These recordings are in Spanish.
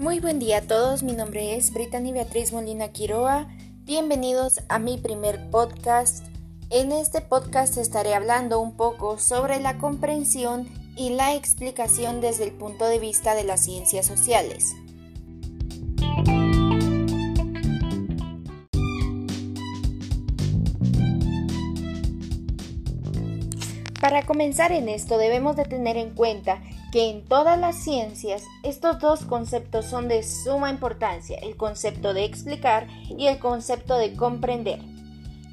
Muy buen día a todos, mi nombre es Brittany Beatriz Molina Quiroa. Bienvenidos a mi primer podcast. En este podcast estaré hablando un poco sobre la comprensión y la explicación desde el punto de vista de las ciencias sociales. Para comenzar en esto debemos de tener en cuenta que en todas las ciencias estos dos conceptos son de suma importancia, el concepto de explicar y el concepto de comprender,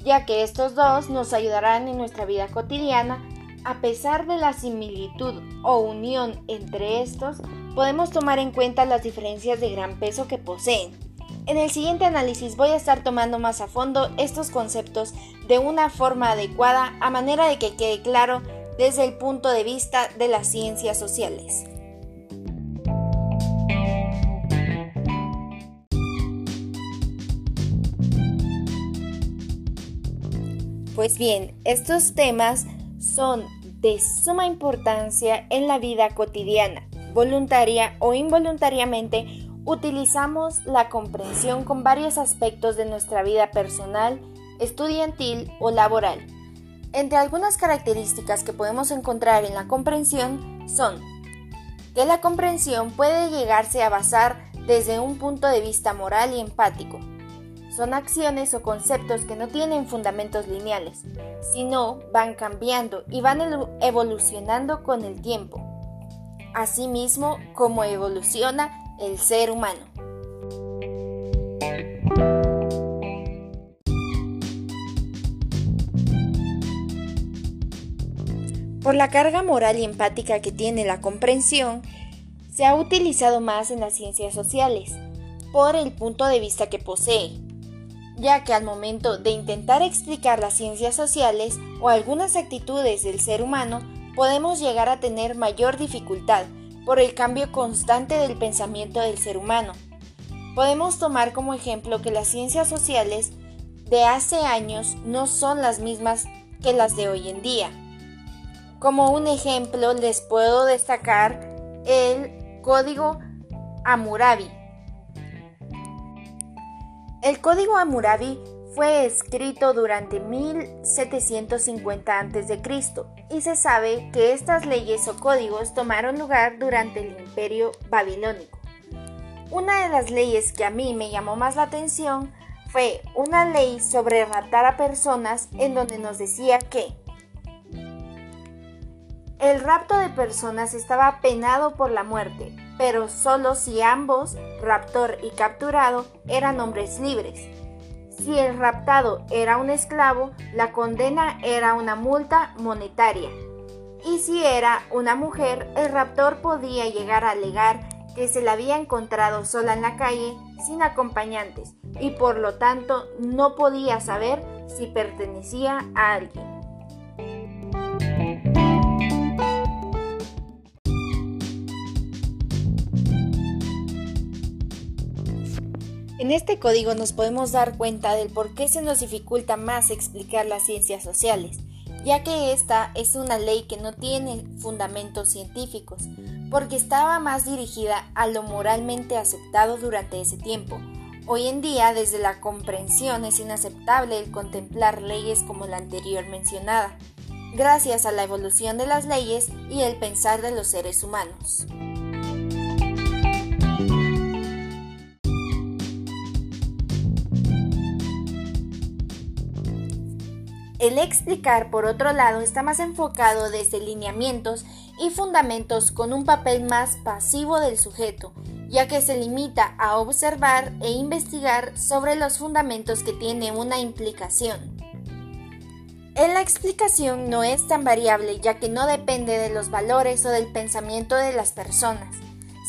ya que estos dos nos ayudarán en nuestra vida cotidiana. A pesar de la similitud o unión entre estos, podemos tomar en cuenta las diferencias de gran peso que poseen. En el siguiente análisis voy a estar tomando más a fondo estos conceptos de una forma adecuada a manera de que quede claro desde el punto de vista de las ciencias sociales. Pues bien, estos temas son de suma importancia en la vida cotidiana. Voluntaria o involuntariamente utilizamos la comprensión con varios aspectos de nuestra vida personal, estudiantil o laboral. Entre algunas características que podemos encontrar en la comprensión son que la comprensión puede llegarse a basar desde un punto de vista moral y empático. Son acciones o conceptos que no tienen fundamentos lineales, sino van cambiando y van evolucionando con el tiempo, asimismo como evoluciona el ser humano. Por la carga moral y empática que tiene la comprensión, se ha utilizado más en las ciencias sociales, por el punto de vista que posee, ya que al momento de intentar explicar las ciencias sociales o algunas actitudes del ser humano, podemos llegar a tener mayor dificultad por el cambio constante del pensamiento del ser humano. Podemos tomar como ejemplo que las ciencias sociales de hace años no son las mismas que las de hoy en día como un ejemplo les puedo destacar el código Hammurabi. El código Hammurabi fue escrito durante 1750 a.C. y se sabe que estas leyes o códigos tomaron lugar durante el imperio babilónico. Una de las leyes que a mí me llamó más la atención fue una ley sobre raptar a personas en donde nos decía que el rapto de personas estaba penado por la muerte, pero solo si ambos, raptor y capturado, eran hombres libres. Si el raptado era un esclavo, la condena era una multa monetaria. Y si era una mujer, el raptor podía llegar a alegar que se la había encontrado sola en la calle sin acompañantes y por lo tanto no podía saber si pertenecía a alguien. En este código nos podemos dar cuenta del por qué se nos dificulta más explicar las ciencias sociales, ya que esta es una ley que no tiene fundamentos científicos, porque estaba más dirigida a lo moralmente aceptado durante ese tiempo. Hoy en día, desde la comprensión, es inaceptable el contemplar leyes como la anterior mencionada, gracias a la evolución de las leyes y el pensar de los seres humanos. El explicar, por otro lado, está más enfocado desde lineamientos y fundamentos con un papel más pasivo del sujeto, ya que se limita a observar e investigar sobre los fundamentos que tiene una implicación. En la explicación no es tan variable ya que no depende de los valores o del pensamiento de las personas,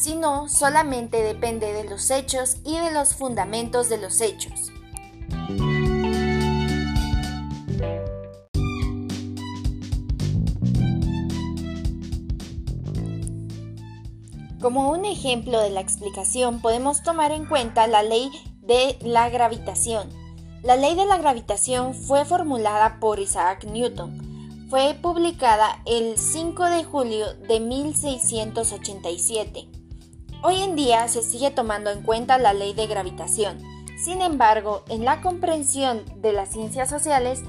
sino solamente depende de los hechos y de los fundamentos de los hechos. Como un ejemplo de la explicación podemos tomar en cuenta la ley de la gravitación. La ley de la gravitación fue formulada por Isaac Newton. Fue publicada el 5 de julio de 1687 Hoy en día se sigue tomando en cuenta la ley de gravitación. Sin embargo, en la comprensión de las ciencias sociales,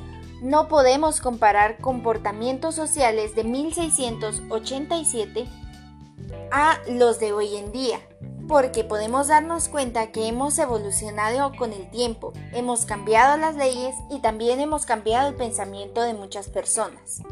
no podemos comparar comportamientos sociales de 1687 a los de hoy en día, porque podemos darnos cuenta que hemos evolucionado con el tiempo, hemos cambiado las leyes y también hemos cambiado el pensamiento de muchas personas.